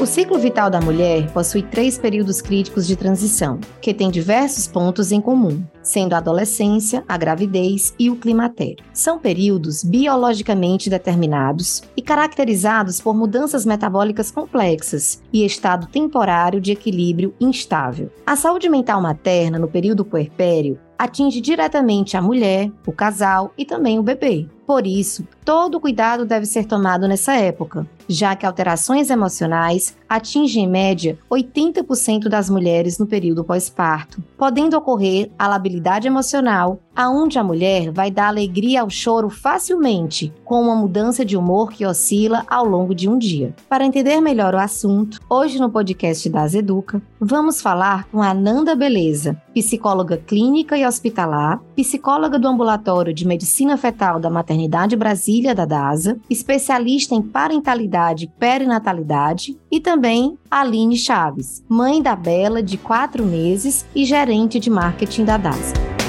O ciclo vital da mulher possui três períodos críticos de transição, que têm diversos pontos em comum, sendo a adolescência, a gravidez e o climatério. São períodos biologicamente determinados e caracterizados por mudanças metabólicas complexas e estado temporário de equilíbrio instável. A saúde mental materna no período puerpério atinge diretamente a mulher, o casal e também o bebê. Por isso, todo cuidado deve ser tomado nessa época, já que alterações emocionais atingem em média 80% das mulheres no período pós-parto, podendo ocorrer a labilidade emocional, aonde a mulher vai dar alegria ao choro facilmente, com uma mudança de humor que oscila ao longo de um dia. Para entender melhor o assunto, hoje no podcast das Educa, vamos falar com a Nanda Beleza, psicóloga clínica e hospitalar, psicóloga do ambulatório de medicina fetal da Maternidade Brasília da DASA, especialista em parentalidade e perinatalidade e também Aline Chaves, mãe da Bela de quatro meses e gerente de marketing da DASA.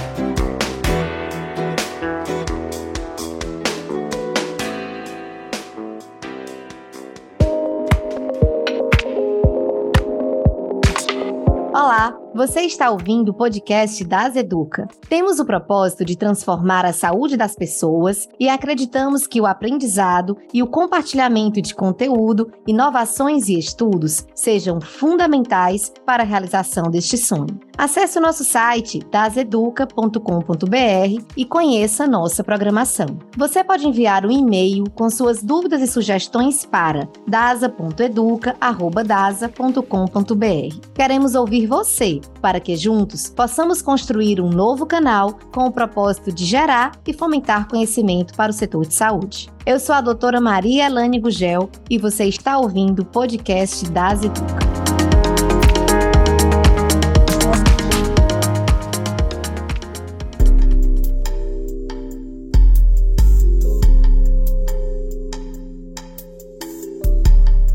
Você está ouvindo o podcast das Educa. Temos o propósito de transformar a saúde das pessoas e acreditamos que o aprendizado e o compartilhamento de conteúdo, inovações e estudos sejam fundamentais para a realização deste sonho. Acesse o nosso site daseduca.com.br e conheça nossa programação. Você pode enviar um e-mail com suas dúvidas e sugestões para dasa.educa@dasa.com.br. Queremos ouvir você para que juntos possamos construir um novo canal com o propósito de gerar e fomentar conhecimento para o setor de saúde. Eu sou a doutora Maria Elane Gugel e você está ouvindo o podcast das Educa.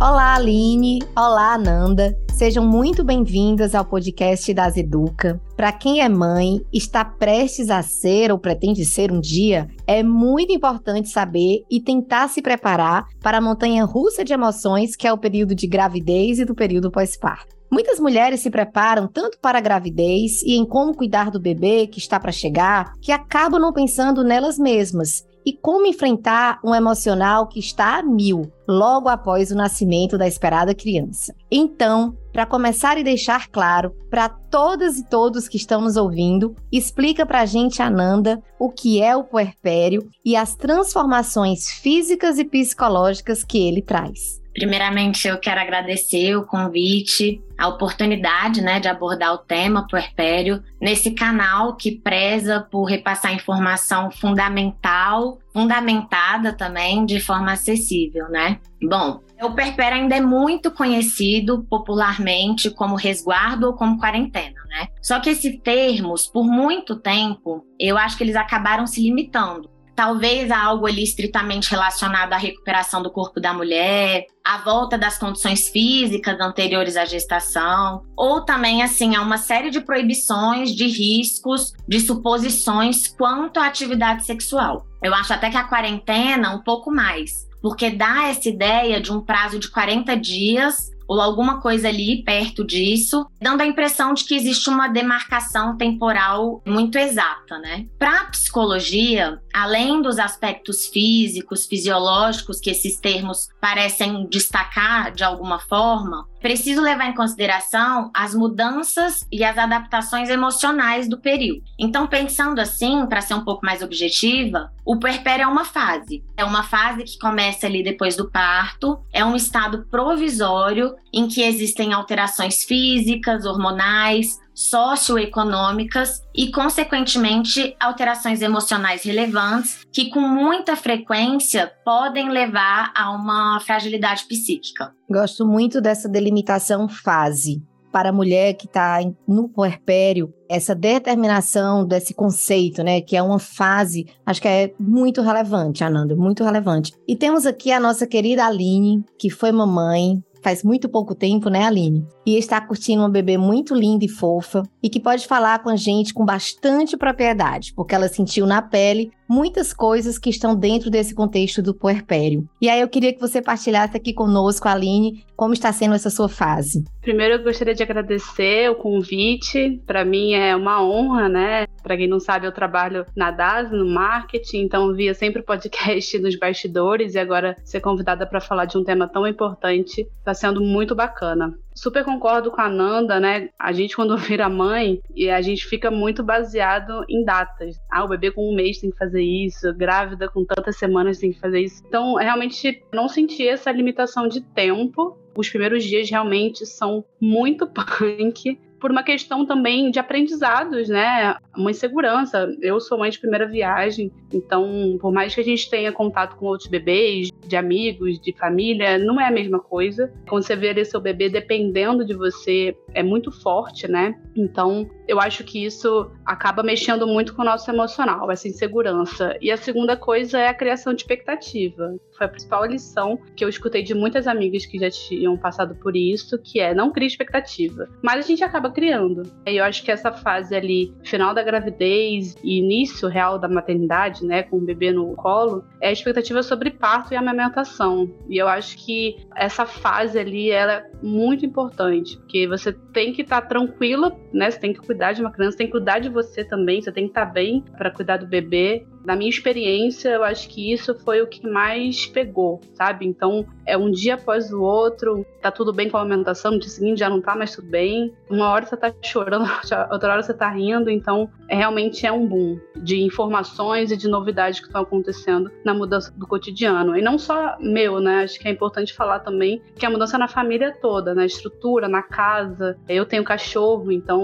Olá, Aline. Olá, Nanda. Sejam muito bem-vindas ao podcast das Educa. Para quem é mãe, está prestes a ser ou pretende ser um dia, é muito importante saber e tentar se preparar para a montanha russa de emoções que é o período de gravidez e do período pós-parto. Muitas mulheres se preparam tanto para a gravidez e em como cuidar do bebê que está para chegar, que acabam não pensando nelas mesmas e como enfrentar um emocional que está a mil logo após o nascimento da esperada criança. Então, para começar e deixar claro para todas e todos que estão nos ouvindo, explica para a gente, Ananda, o que é o puerpério e as transformações físicas e psicológicas que ele traz. Primeiramente, eu quero agradecer o convite, a oportunidade né, de abordar o tema puerpério nesse canal que preza por repassar informação fundamental, fundamentada também de forma acessível, né? Bom, o puerpério ainda é muito conhecido popularmente como resguardo ou como quarentena, né? Só que esses termos, por muito tempo, eu acho que eles acabaram se limitando talvez algo ali estritamente relacionado à recuperação do corpo da mulher, à volta das condições físicas anteriores à gestação, ou também assim a uma série de proibições, de riscos, de suposições quanto à atividade sexual. Eu acho até que a quarentena um pouco mais, porque dá essa ideia de um prazo de 40 dias ou alguma coisa ali perto disso, dando a impressão de que existe uma demarcação temporal muito exata, né? Para a psicologia, além dos aspectos físicos, fisiológicos que esses termos parecem destacar de alguma forma, preciso levar em consideração as mudanças e as adaptações emocionais do período. Então, pensando assim, para ser um pouco mais objetiva, o puerpério é uma fase. É uma fase que começa ali depois do parto, é um estado provisório em que existem alterações físicas, hormonais, socioeconômicas e, consequentemente, alterações emocionais relevantes que, com muita frequência, podem levar a uma fragilidade psíquica. Gosto muito dessa delimitação fase. Para a mulher que está no puerpério, essa determinação desse conceito, né, que é uma fase, acho que é muito relevante, Ananda, muito relevante. E temos aqui a nossa querida Aline, que foi mamãe, faz muito pouco tempo, né, Aline? E está curtindo uma bebê muito linda e fofa e que pode falar com a gente com bastante propriedade, porque ela sentiu na pele muitas coisas que estão dentro desse contexto do puerpério. E aí eu queria que você partilhasse aqui conosco, Aline, como está sendo essa sua fase. Primeiro eu gostaria de agradecer o convite. Para mim é uma honra, né? Para quem não sabe, eu trabalho na DAS, no marketing, então via sempre o podcast nos bastidores e agora ser convidada para falar de um tema tão importante está sendo muito bacana. Super concordo com a Nanda, né? A gente, quando vira mãe, e a gente fica muito baseado em datas. Ah, o bebê com um mês tem que fazer isso, grávida com tantas semanas tem que fazer isso. Então, realmente, não senti essa limitação de tempo. Os primeiros dias realmente são muito punk por uma questão também de aprendizados, né? Uma insegurança. Eu sou mãe de primeira viagem, então, por mais que a gente tenha contato com outros bebês, de amigos, de família, não é a mesma coisa. Quando você vê ali seu bebê dependendo de você, é muito forte, né? Então, eu acho que isso acaba mexendo muito com o nosso emocional, essa insegurança. E a segunda coisa é a criação de expectativa. Foi a principal lição que eu escutei de muitas amigas que já tinham passado por isso, que é não crie expectativa. Mas a gente acaba criando. E eu acho que essa fase ali, final da gravidez e início real da maternidade, né, com o bebê no colo, é a expectativa sobre parto e amamentação. E eu acho que essa fase ali, ela é muito importante, porque você tem que estar tá tranquila, né, você tem que cuidar de uma criança, tem que cuidar de você também, você tem que estar tá bem para cuidar do bebê na minha experiência, eu acho que isso foi o que mais pegou, sabe? Então, é um dia após o outro, tá tudo bem com a alimentação, no dia seguinte já não tá mais tudo bem. Uma hora você tá chorando, outra hora você tá rindo, então é, realmente é um boom de informações e de novidades que estão acontecendo na mudança do cotidiano. E não só meu, né? Acho que é importante falar também que a mudança na família toda, na estrutura, na casa. Eu tenho cachorro, então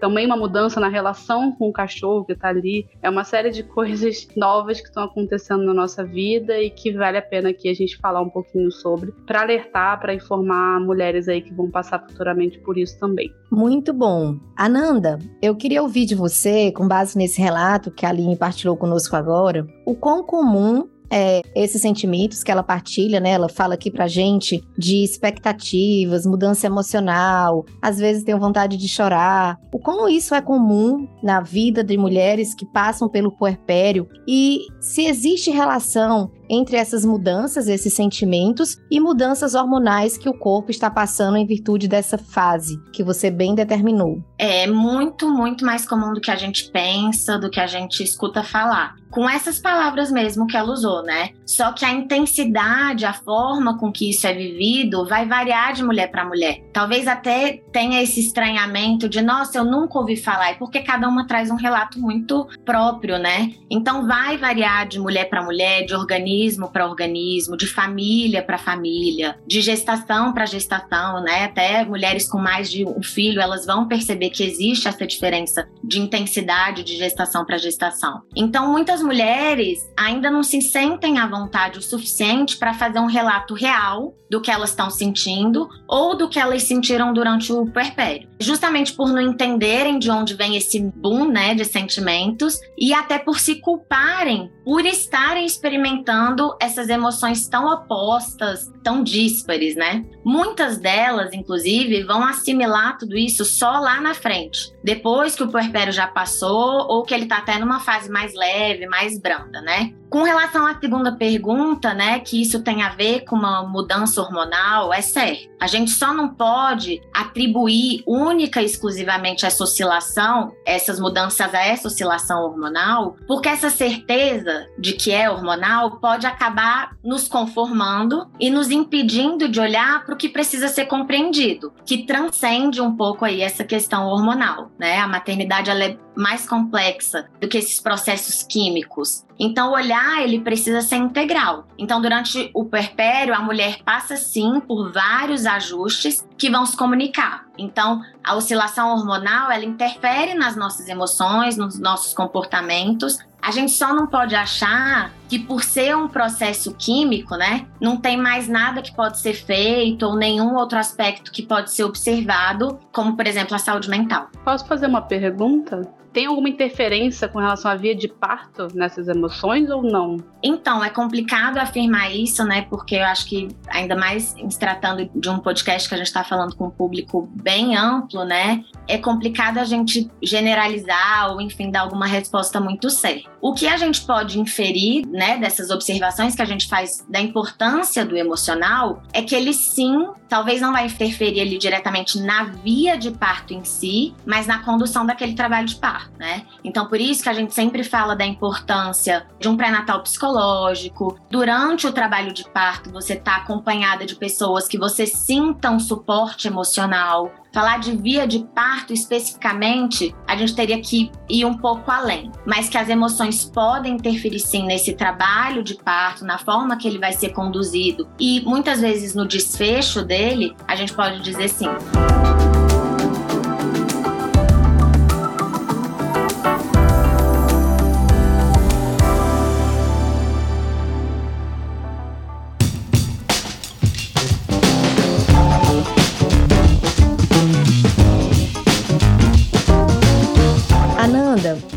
também uma mudança na relação com o cachorro que tá ali. É uma série de coisas coisas novas que estão acontecendo na nossa vida e que vale a pena aqui a gente falar um pouquinho sobre, para alertar, para informar mulheres aí que vão passar futuramente por isso também. Muito bom. Ananda, eu queria ouvir de você, com base nesse relato que a Aline partilhou conosco agora, o quão comum é, esses sentimentos que ela partilha, né? Ela fala aqui pra gente de expectativas, mudança emocional, às vezes tem vontade de chorar. O como isso é comum na vida de mulheres que passam pelo puerpério e se existe relação entre essas mudanças, esses sentimentos e mudanças hormonais que o corpo está passando em virtude dessa fase que você bem determinou. É muito, muito mais comum do que a gente pensa, do que a gente escuta falar. Com essas palavras mesmo que ela usou, né? Só que a intensidade, a forma com que isso é vivido vai variar de mulher para mulher. Talvez até tenha esse estranhamento de, nossa, eu nunca ouvi falar, é porque cada uma traz um relato muito próprio, né? Então vai variar de mulher para mulher, de organismo organismo para organismo, de família para família, de gestação para gestação, né? Até mulheres com mais de um filho, elas vão perceber que existe essa diferença de intensidade de gestação para gestação. Então, muitas mulheres ainda não se sentem à vontade o suficiente para fazer um relato real do que elas estão sentindo ou do que elas sentiram durante o puerpério. Justamente por não entenderem de onde vem esse boom, né, de sentimentos e até por se culparem por estarem experimentando essas emoções tão opostas, tão díspares, né? Muitas delas, inclusive, vão assimilar tudo isso só lá na frente, depois que o puerpério já passou ou que ele tá até numa fase mais leve, mais branda, né? Com relação à segunda pergunta, né, que isso tem a ver com uma mudança hormonal, é certo. A gente só não pode atribuir única e exclusivamente essa oscilação, essas mudanças a essa oscilação hormonal, porque essa certeza de que é hormonal pode acabar nos conformando e nos impedindo de olhar para o que precisa ser compreendido, que transcende um pouco aí essa questão hormonal, né? A maternidade ela é mais complexa do que esses processos químicos. Então, o olhar ele precisa ser integral. Então, durante o perpério, a mulher passa sim por vários ajustes que vão se comunicar. Então, a oscilação hormonal ela interfere nas nossas emoções, nos nossos comportamentos. A gente só não pode achar que por ser um processo químico, né, não tem mais nada que pode ser feito ou nenhum outro aspecto que pode ser observado, como por exemplo a saúde mental. Posso fazer uma pergunta? tem alguma interferência com relação à via de parto nessas emoções ou não? Então, é complicado afirmar isso, né? Porque eu acho que, ainda mais se tratando de um podcast que a gente está falando com um público bem amplo, né? É complicado a gente generalizar ou, enfim, dar alguma resposta muito certa. O que a gente pode inferir, né, dessas observações que a gente faz da importância do emocional é que ele sim, talvez não vai interferir ali diretamente na via de parto em si, mas na condução daquele trabalho de parto, né? Então, por isso que a gente sempre fala da importância de um pré-natal psicológico. Durante o trabalho de parto, você está acompanhada de pessoas que você sinta um suporte emocional, falar de via de parto especificamente, a gente teria que ir um pouco além, mas que as emoções podem interferir sim nesse trabalho de parto, na forma que ele vai ser conduzido e muitas vezes no desfecho dele, a gente pode dizer sim.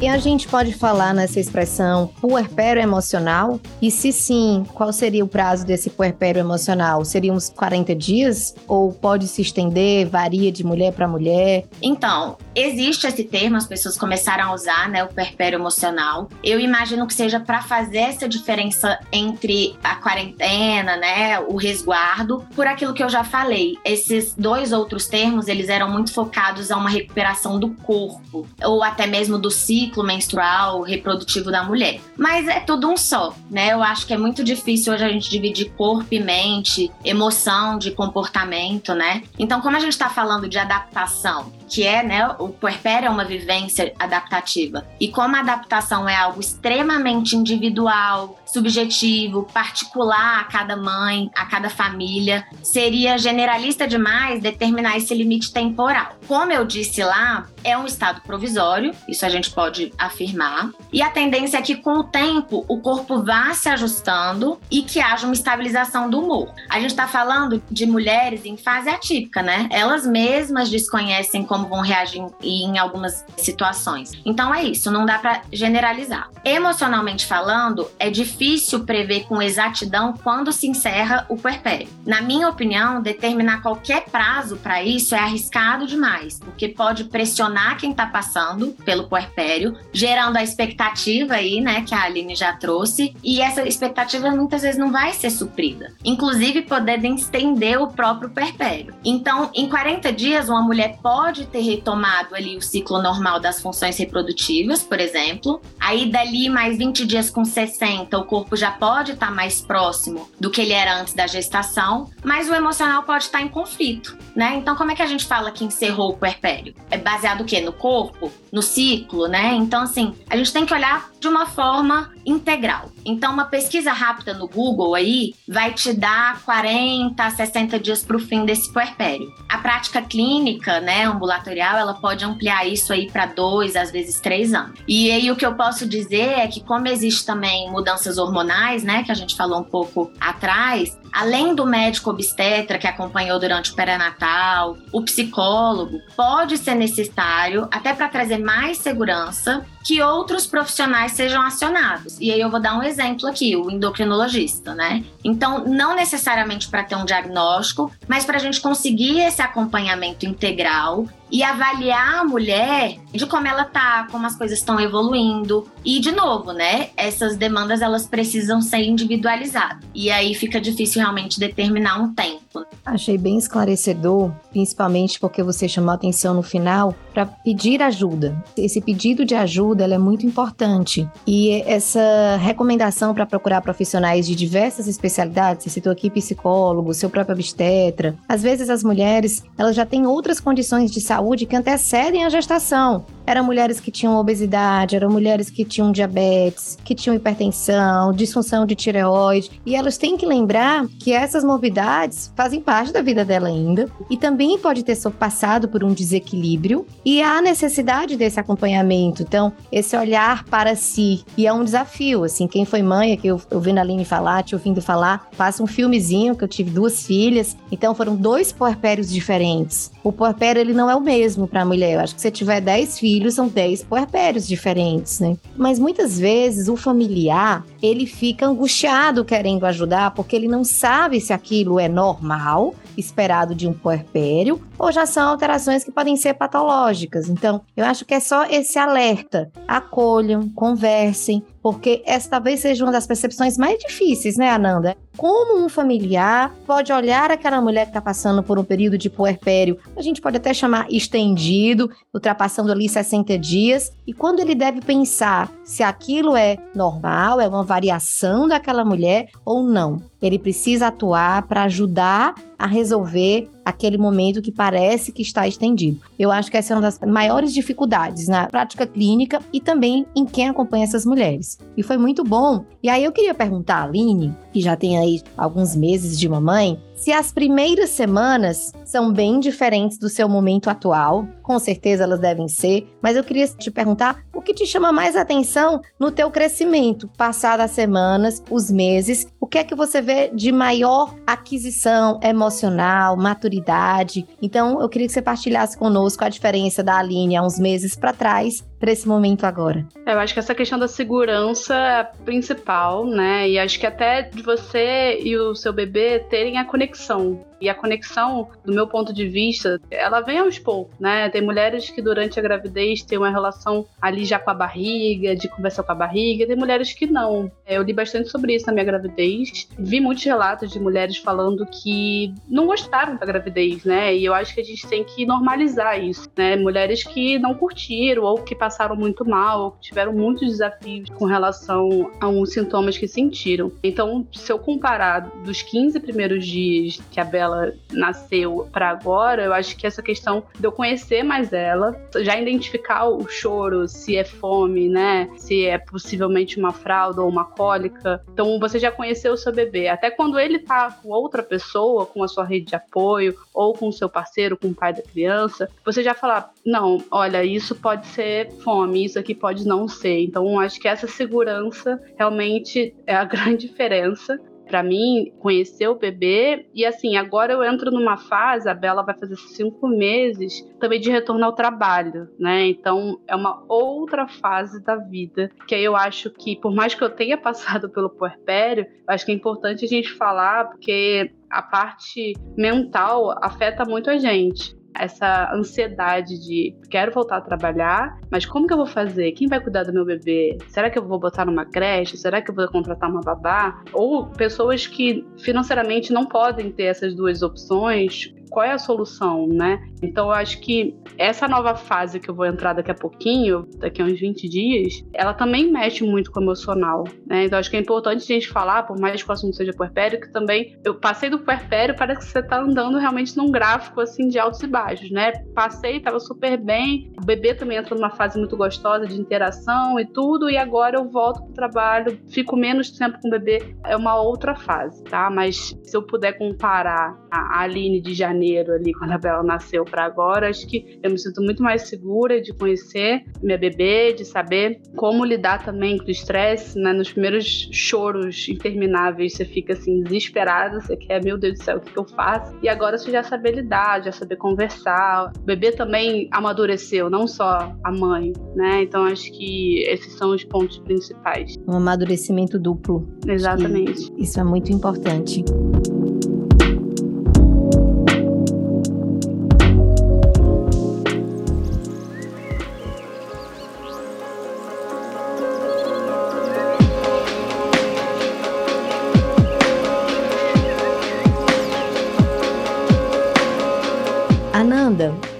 E a gente pode falar nessa expressão puerpério emocional? E se sim, qual seria o prazo desse puerpério emocional? Seria uns 40 dias? Ou pode se estender, varia de mulher para mulher? Então, existe esse termo, as pessoas começaram a usar, né, o puerpério emocional. Eu imagino que seja para fazer essa diferença entre a quarentena, né, o resguardo, por aquilo que eu já falei. Esses dois outros termos, eles eram muito focados a uma recuperação do corpo, ou até mesmo do ciclo menstrual reprodutivo da mulher. Mas é tudo um só, né? Eu acho que é muito difícil hoje a gente dividir corpo e mente, emoção de comportamento, né? Então, como a gente está falando de adaptação, que é, né, o puerpério é uma vivência adaptativa. E como a adaptação é algo extremamente individual, subjetivo, particular a cada mãe, a cada família, seria generalista demais determinar esse limite temporal. Como eu disse lá, é um estado provisório, isso a gente pode afirmar, e a tendência é que com o tempo o corpo vá se ajustando e que haja uma estabilização do humor. A gente está falando de mulheres em fase atípica, né? Elas mesmas desconhecem como vão reagir em algumas situações. Então é isso, não dá para generalizar. Emocionalmente falando, é difícil prever com exatidão quando se encerra o puerpério. Na minha opinião, determinar qualquer prazo para isso é arriscado demais, porque pode pressionar quem está passando pelo puerpério, gerando a expectativa aí, né, que a Aline já trouxe, e essa expectativa muitas vezes não vai ser suprida. Inclusive, poder estender o próprio puerpério. Então, em 40 dias, uma mulher pode ter retomado ali o ciclo normal das funções reprodutivas, por exemplo. Aí dali mais 20 dias com 60, o corpo já pode estar tá mais próximo do que ele era antes da gestação, mas o emocional pode estar tá em conflito, né? Então como é que a gente fala que encerrou o puerpério? É baseado o quê? No corpo? No ciclo, né? Então assim, a gente tem que olhar de uma forma integral. Então, uma pesquisa rápida no Google aí vai te dar 40 a 60 dias para o fim desse puerpério. A prática clínica, né, ambulatorial, ela pode ampliar isso aí para dois, às vezes três anos. E aí o que eu posso dizer é que como existe também mudanças hormonais, né, que a gente falou um pouco atrás, além do médico obstetra que acompanhou durante o pré-natal, o psicólogo, pode ser necessário até para trazer mais segurança que outros profissionais sejam acionados. E aí eu vou dar um exemplo aqui, o endocrinologista, né? Então, não necessariamente para ter um diagnóstico, mas para a gente conseguir esse acompanhamento integral e avaliar a mulher de como ela tá, como as coisas estão evoluindo. E de novo, né? Essas demandas elas precisam ser individualizadas. E aí fica difícil realmente determinar um tempo. Achei bem esclarecedor, principalmente porque você chamou atenção no final para pedir ajuda. Esse pedido de ajuda é muito importante. E essa recomendação para procurar profissionais de diversas especialidades, você citou aqui psicólogo, seu próprio obstetra. Às vezes as mulheres, elas já têm outras condições de saúde que antecedem a gestação. Eram mulheres que tinham obesidade, eram mulheres que tinham diabetes, que tinham hipertensão, disfunção de tireoide. E elas têm que lembrar que essas morbidades fazem parte da vida dela ainda e também pode ter passado por um desequilíbrio E há necessidade desse acompanhamento. Então, esse olhar para si. E é um desafio, assim, quem foi mãe, que eu ouvindo a Aline falar, te ouvindo falar, faça um filmezinho, que eu tive duas filhas, então foram dois puerpérios diferentes. O puerpério, ele não é o mesmo para a mulher. Eu acho que se tiver 10 filhos, são 10 puerpérios diferentes, né? Mas muitas vezes o familiar, ele fica angustiado querendo ajudar, porque ele não sabe se aquilo é normal, esperado de um puerpério, ou já são alterações que podem ser patológicas. Então, eu acho que é só esse alerta. Acolham, conversem, porque essa talvez seja uma das percepções mais difíceis, né, Ananda? Como um familiar pode olhar aquela mulher que está passando por um período de puerpério, a gente pode até chamar estendido, ultrapassando ali 60 dias, e quando ele deve pensar se aquilo é normal, é uma variação daquela mulher ou não. Ele precisa atuar para ajudar a resolver aquele momento que parece que está estendido. Eu acho que essa é uma das maiores dificuldades na prática clínica e também em quem acompanha essas mulheres. E foi muito bom. E aí eu queria perguntar a Aline, que já tem aí alguns meses de mamãe, se as primeiras semanas são bem diferentes do seu momento atual, com certeza elas devem ser, mas eu queria te perguntar o que te chama mais atenção no teu crescimento, passadas as semanas, os meses, o que é que você vê de maior aquisição emocional, maturidade? Então, eu queria que você partilhasse conosco a diferença da Aline há uns meses para trás para esse momento agora? Eu acho que essa questão da segurança é principal, né? E acho que até de você e o seu bebê terem a conexão. E a conexão, do meu ponto de vista, ela vem aos poucos, né? Tem mulheres que durante a gravidez têm uma relação ali já com a barriga, de conversar com a barriga, tem mulheres que não. Eu li bastante sobre isso na minha gravidez. Vi muitos relatos de mulheres falando que não gostaram da gravidez, né? E eu acho que a gente tem que normalizar isso, né? Mulheres que não curtiram ou que passaram muito mal, ou que tiveram muitos desafios com relação a uns sintomas que sentiram. Então, se eu comparar dos 15 primeiros dias que a Bela ela nasceu para agora, eu acho que essa questão de eu conhecer mais ela, já identificar o choro, se é fome, né? Se é possivelmente uma fralda ou uma cólica. Então você já conheceu o seu bebê. Até quando ele tá com outra pessoa, com a sua rede de apoio, ou com o seu parceiro, com o pai da criança, você já fala: não, olha, isso pode ser fome, isso aqui pode não ser. Então acho que essa segurança realmente é a grande diferença para mim conhecer o bebê. E assim, agora eu entro numa fase, a Bela vai fazer cinco meses também de retorno ao trabalho, né? Então é uma outra fase da vida que aí eu acho que, por mais que eu tenha passado pelo puerpério, acho que é importante a gente falar, porque a parte mental afeta muito a gente essa ansiedade de quero voltar a trabalhar, mas como que eu vou fazer? Quem vai cuidar do meu bebê? Será que eu vou botar numa creche? Será que eu vou contratar uma babá? Ou pessoas que financeiramente não podem ter essas duas opções, qual é a solução, né? Então eu acho que essa nova fase que eu vou entrar daqui a pouquinho, daqui a uns 20 dias, ela também mexe muito com o emocional, né? Então acho que é importante a gente falar, por mais que o assunto seja puerpério, que também eu passei do puerpério, parece que você tá andando realmente num gráfico assim de altos e baixos, né? Passei, tava super bem, o bebê também entrou numa fase muito gostosa de interação e tudo, e agora eu volto pro trabalho, fico menos tempo com o bebê, é uma outra fase, tá? Mas se eu puder comparar a Aline de janeiro janeiro ali, quando a Bela nasceu para agora, acho que eu me sinto muito mais segura de conhecer minha bebê, de saber como lidar também com o estresse, né? Nos primeiros choros intermináveis, você fica assim desesperado, você quer, meu Deus do céu, o que, que eu faço? E agora você já saber lidar, já saber conversar. O bebê também amadureceu, não só a mãe, né? Então acho que esses são os pontos principais. Um amadurecimento duplo. Exatamente. Isso é muito importante.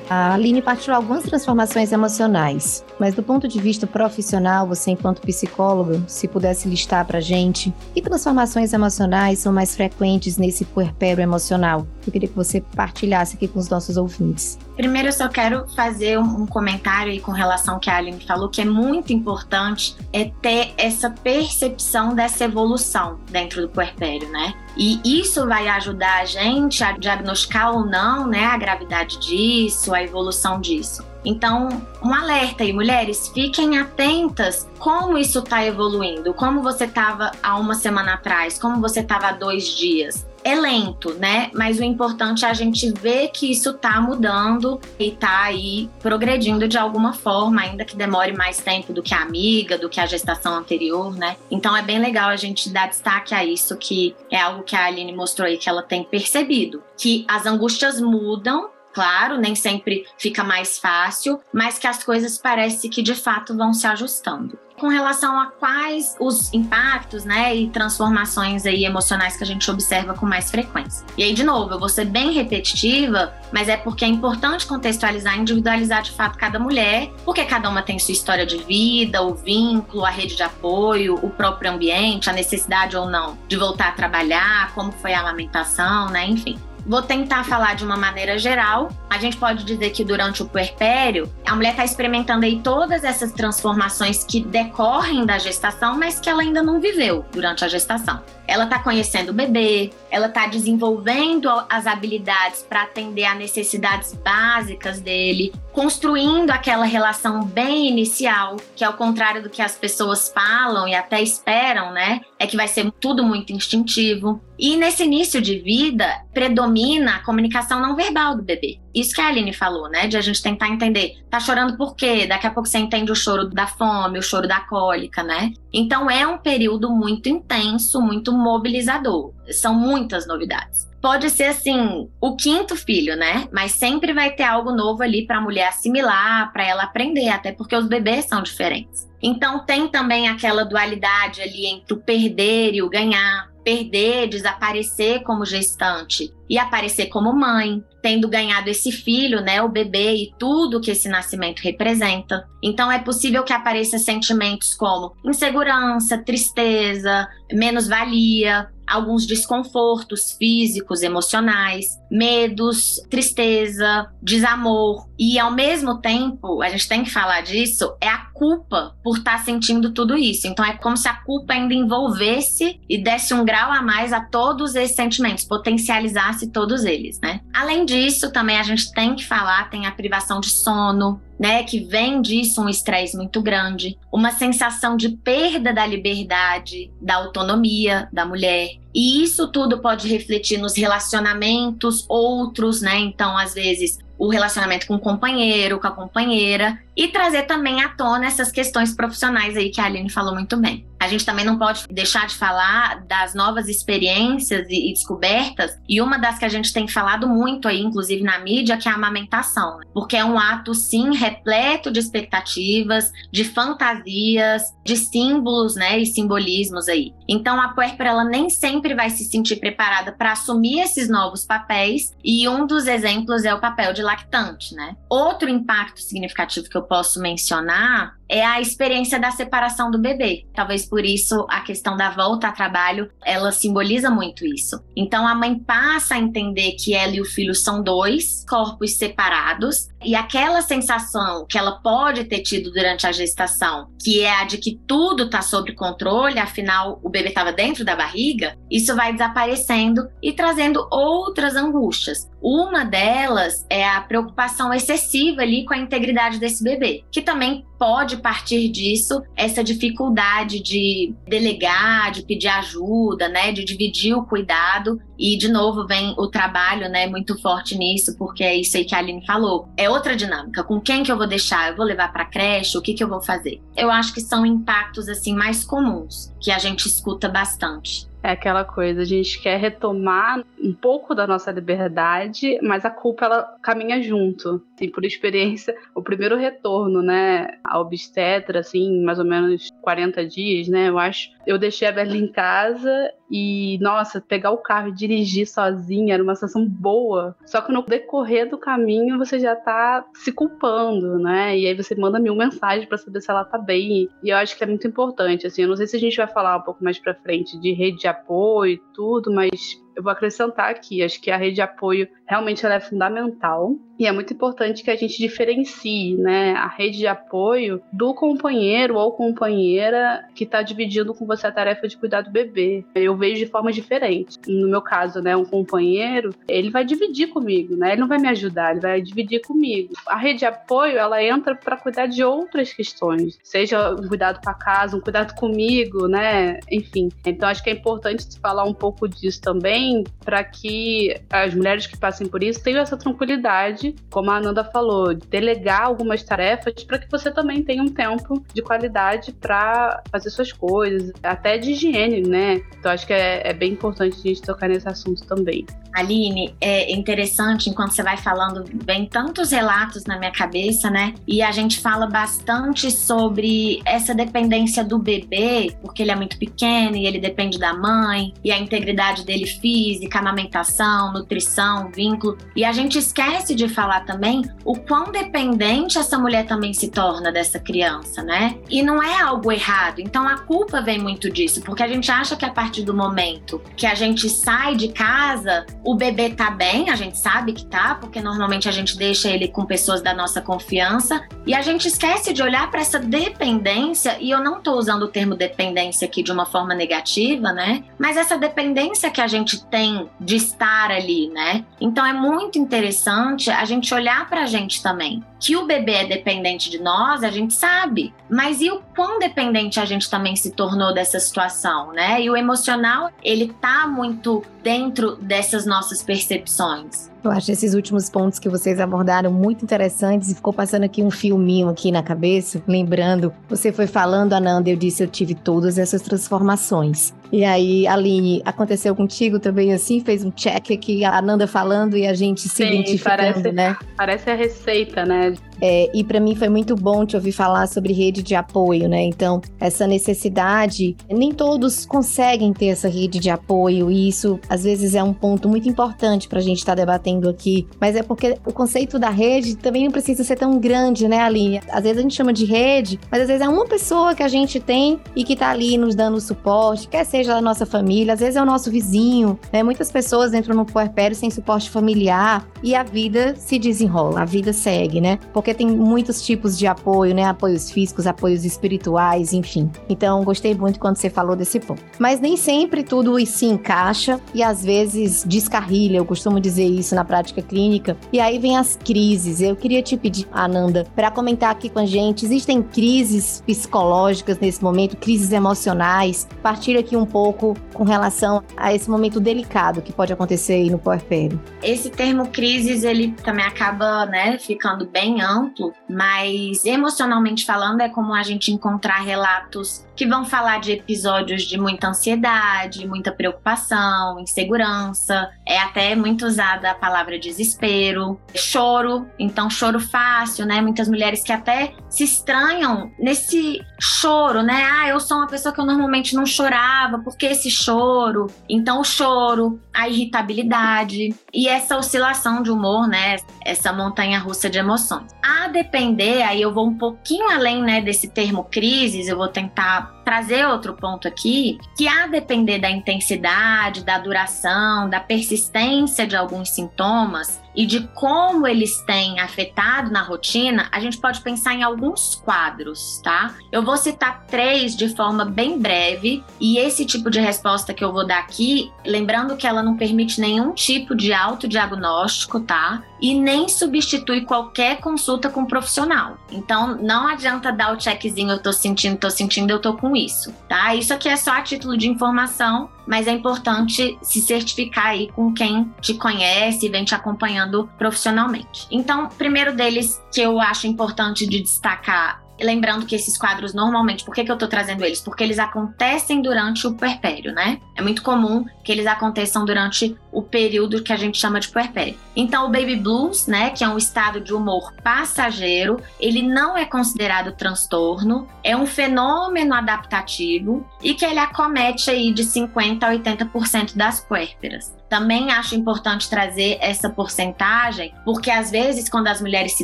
A Aline partilhou algumas transformações emocionais, mas do ponto de vista profissional, você enquanto psicóloga, se pudesse listar para gente, que transformações emocionais são mais frequentes nesse puerpério emocional? Eu queria que você partilhasse aqui com os nossos ouvintes. Primeiro, eu só quero fazer um comentário aí com relação ao que a Aline falou, que é muito importante é ter essa percepção dessa evolução dentro do puerpério, né? E isso vai ajudar a gente a diagnosticar ou não, né, a gravidade disso, a evolução disso. Então, um alerta aí, mulheres, fiquem atentas como isso está evoluindo, como você estava há uma semana atrás, como você estava há dois dias é lento, né? Mas o importante é a gente ver que isso tá mudando e tá aí progredindo de alguma forma, ainda que demore mais tempo do que a amiga, do que a gestação anterior, né? Então é bem legal a gente dar destaque a isso, que é algo que a Aline mostrou aí que ela tem percebido. Que as angústias mudam, claro, nem sempre fica mais fácil, mas que as coisas parece que de fato vão se ajustando. Com relação a quais os impactos, né, e transformações aí emocionais que a gente observa com mais frequência. E aí, de novo, eu vou ser bem repetitiva, mas é porque é importante contextualizar, individualizar de fato cada mulher, porque cada uma tem sua história de vida, o vínculo, a rede de apoio, o próprio ambiente, a necessidade ou não de voltar a trabalhar, como foi a amamentação, né, enfim. Vou tentar falar de uma maneira geral. A gente pode dizer que durante o puerpério, a mulher está experimentando aí todas essas transformações que decorrem da gestação, mas que ela ainda não viveu durante a gestação. Ela está conhecendo o bebê, ela está desenvolvendo as habilidades para atender a necessidades básicas dele, construindo aquela relação bem inicial, que ao contrário do que as pessoas falam e até esperam, né? É que vai ser tudo muito instintivo. E nesse início de vida, predomina a comunicação não verbal do bebê. Isso que a Aline falou, né? De a gente tentar entender, tá chorando por quê? Daqui a pouco você entende o choro da fome, o choro da cólica, né? Então é um período muito intenso, muito mobilizador. São muitas novidades. Pode ser assim, o quinto filho, né? Mas sempre vai ter algo novo ali para a mulher assimilar, para ela aprender, até porque os bebês são diferentes. Então tem também aquela dualidade ali entre o perder e o ganhar perder, desaparecer como gestante e aparecer como mãe, tendo ganhado esse filho, né, o bebê e tudo que esse nascimento representa. Então é possível que apareçam sentimentos como insegurança, tristeza, menos-valia, alguns desconfortos físicos, emocionais, medos, tristeza, desamor. E ao mesmo tempo, a gente tem que falar disso, é a culpa por estar sentindo tudo isso. Então é como se a culpa ainda envolvesse e desse um grau a mais a todos esses sentimentos, potencializasse todos eles, né? Além disso, também a gente tem que falar, tem a privação de sono, né, que vem disso um estresse muito grande, uma sensação de perda da liberdade, da autonomia da mulher. E isso tudo pode refletir nos relacionamentos outros, né? Então, às vezes, o relacionamento com o companheiro, com a companheira, e trazer também à tona essas questões profissionais aí que a Aline falou muito bem. A gente também não pode deixar de falar das novas experiências e, descobertas, e uma das que a gente tem falado muito aí, inclusive na mídia, que é a amamentação, né? porque é um ato, sim, repleto de expectativas, de fantasias, de símbolos, né, e simbolismos aí. Então a puérpera, ela nem sempre vai se sentir preparada para assumir esses novos papéis, e um dos exemplos é o papel de lactante, né? Outro impacto significativo que eu posso mencionar é a experiência da separação do bebê. Talvez por isso a questão da volta ao trabalho, ela simboliza muito isso. Então a mãe passa a entender que ela e o filho são dois corpos separados e aquela sensação que ela pode ter tido durante a gestação, que é a de que tudo está sob controle, afinal o bebê estava dentro da barriga, isso vai desaparecendo e trazendo outras angústias. Uma delas é a preocupação excessiva ali com a integridade desse bebê, que também pode partir disso essa dificuldade de delegar, de pedir ajuda, né, de dividir o cuidado e de novo vem o trabalho, né, muito forte nisso, porque é isso aí que a Aline falou. É outra dinâmica. Com quem que eu vou deixar? Eu vou levar para creche? O que que eu vou fazer? Eu acho que são impactos assim mais comuns que a gente escuta bastante. É aquela coisa, a gente quer retomar um pouco da nossa liberdade, mas a culpa ela caminha junto. Assim, por experiência, o primeiro retorno, né, a obstetra, assim, mais ou menos 40 dias, né, eu acho, eu deixei a Bela em casa e, nossa, pegar o carro e dirigir sozinha era uma sensação boa. Só que no decorrer do caminho você já tá se culpando, né? E aí você manda mil mensagens para saber se ela tá bem. E eu acho que é muito importante, assim. Eu não sei se a gente vai falar um pouco mais pra frente de rede de apoio e tudo, mas eu vou acrescentar aqui, acho que a rede de apoio realmente ela é fundamental e é muito importante que a gente diferencie né, a rede de apoio do companheiro ou companheira que está dividindo com você a tarefa de cuidar do bebê. Eu vejo de forma diferente. No meu caso, né, um companheiro, ele vai dividir comigo, né? Ele não vai me ajudar, ele vai dividir comigo. A rede de apoio, ela entra para cuidar de outras questões, seja um cuidado com a casa, um cuidado comigo, né? Enfim. Então acho que é importante falar um pouco disso também para que as mulheres que passem por isso tenham essa tranquilidade como a Ananda falou, delegar algumas tarefas para que você também tenha um tempo de qualidade para fazer suas coisas, até de higiene, né? Então acho que é, é bem importante a gente tocar nesse assunto também. Aline, é interessante enquanto você vai falando, vem tantos relatos na minha cabeça, né? E a gente fala bastante sobre essa dependência do bebê, porque ele é muito pequeno e ele depende da mãe, e a integridade dele física, amamentação, nutrição, vínculo. E a gente esquece de falar também o quão dependente essa mulher também se torna dessa criança, né? E não é algo errado. Então a culpa vem muito disso, porque a gente acha que a partir do momento que a gente sai de casa, o bebê tá bem, a gente sabe que tá, porque normalmente a gente deixa ele com pessoas da nossa confiança e a gente esquece de olhar para essa dependência, e eu não tô usando o termo dependência aqui de uma forma negativa, né? Mas essa dependência que a gente tem de estar ali, né? Então é muito interessante a gente olhar pra gente também. Que o bebê é dependente de nós, a gente sabe. Mas e o quão dependente a gente também se tornou dessa situação, né? E o emocional, ele tá muito dentro dessas nossas percepções. Eu acho esses últimos pontos que vocês abordaram muito interessantes e ficou passando aqui um filminho aqui na cabeça, lembrando, você foi falando, Ananda, eu disse eu tive todas essas transformações. E aí, Aline, aconteceu contigo também assim? Fez um check aqui, a Ananda falando e a gente se Sim, identificando, parece, né? Parece a receita, né? É, e para mim foi muito bom te ouvir falar sobre rede de apoio, né? Então, essa necessidade, nem todos conseguem ter essa rede de apoio, e isso às vezes é um ponto muito importante para a gente estar tá debatendo aqui. Mas é porque o conceito da rede também não precisa ser tão grande, né, Aline? Às vezes a gente chama de rede, mas às vezes é uma pessoa que a gente tem e que tá ali nos dando suporte, quer seja da nossa família, às vezes é o nosso vizinho, né? Muitas pessoas entram no puerpério sem suporte familiar e a vida se desenrola, a vida segue, né? Porque porque tem muitos tipos de apoio, né? Apoios físicos, apoios espirituais, enfim. Então, gostei muito quando você falou desse ponto. Mas nem sempre tudo se encaixa e às vezes descarrilha. Eu costumo dizer isso na prática clínica. E aí vem as crises. Eu queria te pedir, Ananda, para comentar aqui com a gente. Existem crises psicológicas nesse momento, crises emocionais. Partilha aqui um pouco com relação a esse momento delicado que pode acontecer aí no puerpério. Esse termo crises, ele também acaba, né, ficando bem amplo amplo, mas emocionalmente falando, é como a gente encontrar relatos que vão falar de episódios de muita ansiedade, muita preocupação, insegurança. É até muito usada a palavra desespero, choro, então choro fácil, né? Muitas mulheres que até se estranham nesse choro, né? Ah, eu sou uma pessoa que eu normalmente não chorava, por que esse choro? Então o choro, a irritabilidade e essa oscilação de humor, né? Essa montanha russa de emoções. A depender, aí eu vou um pouquinho além, né, desse termo crises, eu vou tentar trazer outro ponto aqui, que a depender da intensidade, da duração, da persistência de alguns sintomas e de como eles têm afetado na rotina, a gente pode pensar em alguns quadros, tá? Eu vou citar três de forma bem breve e esse tipo de resposta que eu vou dar aqui, lembrando que ela não permite nenhum tipo de autodiagnóstico, tá? E nem substitui qualquer consulta com um profissional. Então, não adianta dar o checkzinho, eu tô sentindo, tô sentindo, eu tô com isso, tá? Isso aqui é só a título de informação, mas é importante se certificar aí com quem te conhece e vem te acompanhando profissionalmente. Então, primeiro deles que eu acho importante de destacar Lembrando que esses quadros normalmente, por que, que eu tô trazendo eles? Porque eles acontecem durante o puerpério, né? É muito comum que eles aconteçam durante o período que a gente chama de puerpério. Então, o baby blues, né, que é um estado de humor passageiro, ele não é considerado transtorno, é um fenômeno adaptativo e que ele acomete aí de 50 a 80% das puérperas. Também acho importante trazer essa porcentagem, porque às vezes quando as mulheres se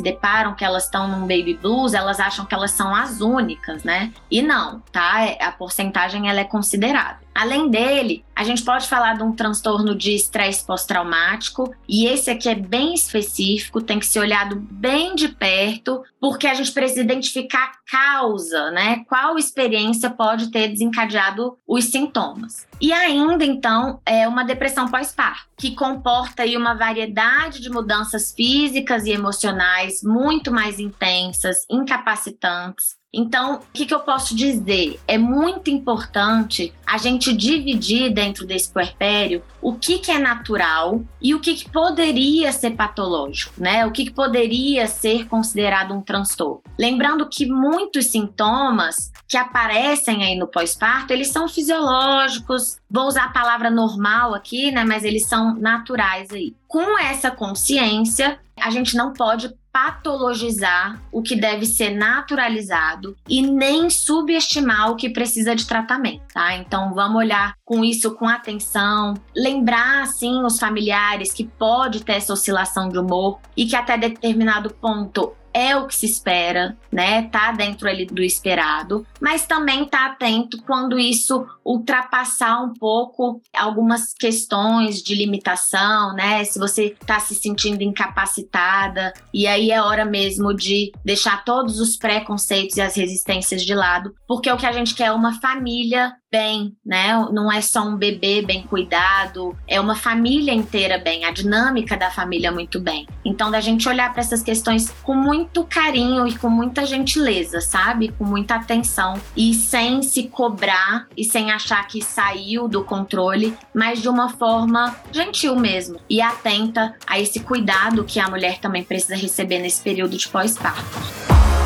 deparam que elas estão num baby blues, elas acham que elas são as únicas, né? E não, tá? É, a porcentagem ela é considerada. Além dele, a gente pode falar de um transtorno de estresse pós-traumático, e esse aqui é bem específico, tem que ser olhado bem de perto, porque a gente precisa identificar a causa, né? Qual experiência pode ter desencadeado os sintomas. E ainda, então, é uma depressão pós-parto, que comporta aí uma variedade de mudanças físicas e emocionais muito mais intensas, incapacitantes, então, o que, que eu posso dizer? É muito importante a gente dividir dentro desse puerpério o que, que é natural e o que, que poderia ser patológico, né? O que, que poderia ser considerado um transtorno. Lembrando que muitos sintomas que aparecem aí no pós-parto, eles são fisiológicos, vou usar a palavra normal aqui, né? Mas eles são naturais aí. Com essa consciência, a gente não pode patologizar o que deve ser naturalizado e nem subestimar o que precisa de tratamento, tá? Então vamos olhar com isso com atenção, lembrar assim os familiares que pode ter essa oscilação de humor e que até determinado ponto é o que se espera, né? Tá dentro ali do esperado, mas também tá atento quando isso ultrapassar um pouco algumas questões de limitação, né? Se você tá se sentindo incapacitada, e aí é hora mesmo de deixar todos os preconceitos e as resistências de lado, porque o que a gente quer é uma família bem, né? Não é só um bebê bem cuidado, é uma família inteira bem, a dinâmica da família muito bem. Então, da gente olhar para essas questões com muito carinho e com muita gentileza, sabe? Com muita atenção e sem se cobrar e sem achar que saiu do controle, mas de uma forma gentil mesmo e atenta a esse cuidado que a mulher também precisa receber nesse período de pós-parto.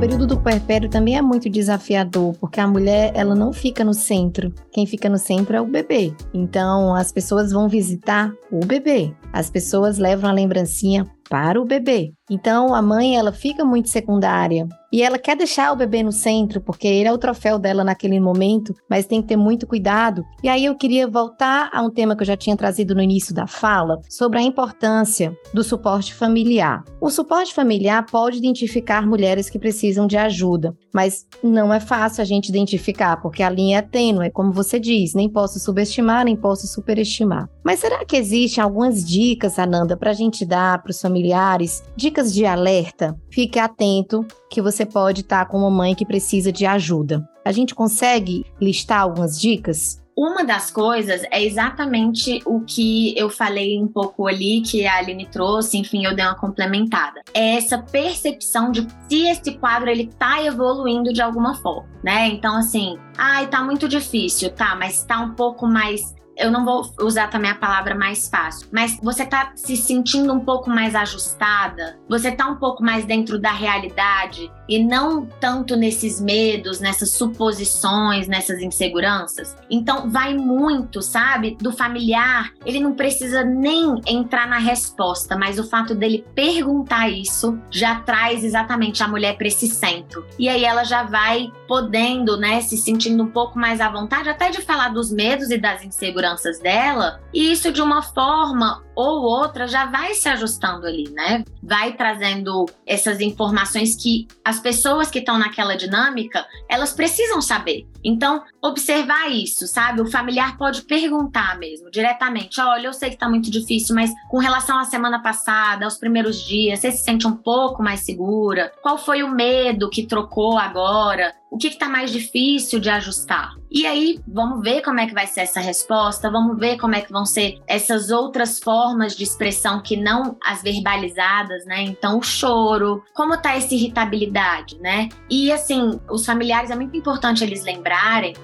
അപരൂപ período do puerpério também é muito desafiador, porque a mulher, ela não fica no centro. Quem fica no centro é o bebê. Então, as pessoas vão visitar o bebê. As pessoas levam a lembrancinha para o bebê. Então a mãe ela fica muito secundária e ela quer deixar o bebê no centro porque ele é o troféu dela naquele momento, mas tem que ter muito cuidado. E aí eu queria voltar a um tema que eu já tinha trazido no início da fala sobre a importância do suporte familiar. O suporte familiar pode identificar mulheres que precisam de ajuda, mas não é fácil a gente identificar porque a linha é tênue, como você diz, nem posso subestimar, nem posso superestimar. Mas será que existem algumas dicas, Ananda, para a gente dar para os familiares? Dicas de alerta? Fique atento que você pode estar tá com uma mãe que precisa de ajuda. A gente consegue listar algumas dicas? Uma das coisas é exatamente o que eu falei um pouco ali, que a Aline trouxe, enfim, eu dei uma complementada. É essa percepção de se esse quadro ele tá evoluindo de alguma forma, né? Então, assim, ai, tá muito difícil, tá, mas tá um pouco mais eu não vou usar também a palavra mais fácil, mas você tá se sentindo um pouco mais ajustada, você tá um pouco mais dentro da realidade e não tanto nesses medos, nessas suposições, nessas inseguranças. Então vai muito, sabe, do familiar, ele não precisa nem entrar na resposta, mas o fato dele perguntar isso já traz exatamente a mulher para esse centro. E aí ela já vai podendo, né, se sentindo um pouco mais à vontade até de falar dos medos e das inseguranças dela, e isso de uma forma ou outra já vai se ajustando ali, né? Vai trazendo essas informações que as pessoas que estão naquela dinâmica, elas precisam saber. Então, observar isso, sabe? O familiar pode perguntar mesmo, diretamente: olha, eu sei que tá muito difícil, mas com relação à semana passada, aos primeiros dias, você se sente um pouco mais segura? Qual foi o medo que trocou agora? O que está mais difícil de ajustar? E aí, vamos ver como é que vai ser essa resposta, vamos ver como é que vão ser essas outras formas de expressão que não as verbalizadas, né? Então, o choro, como tá essa irritabilidade, né? E assim, os familiares é muito importante eles lembrarem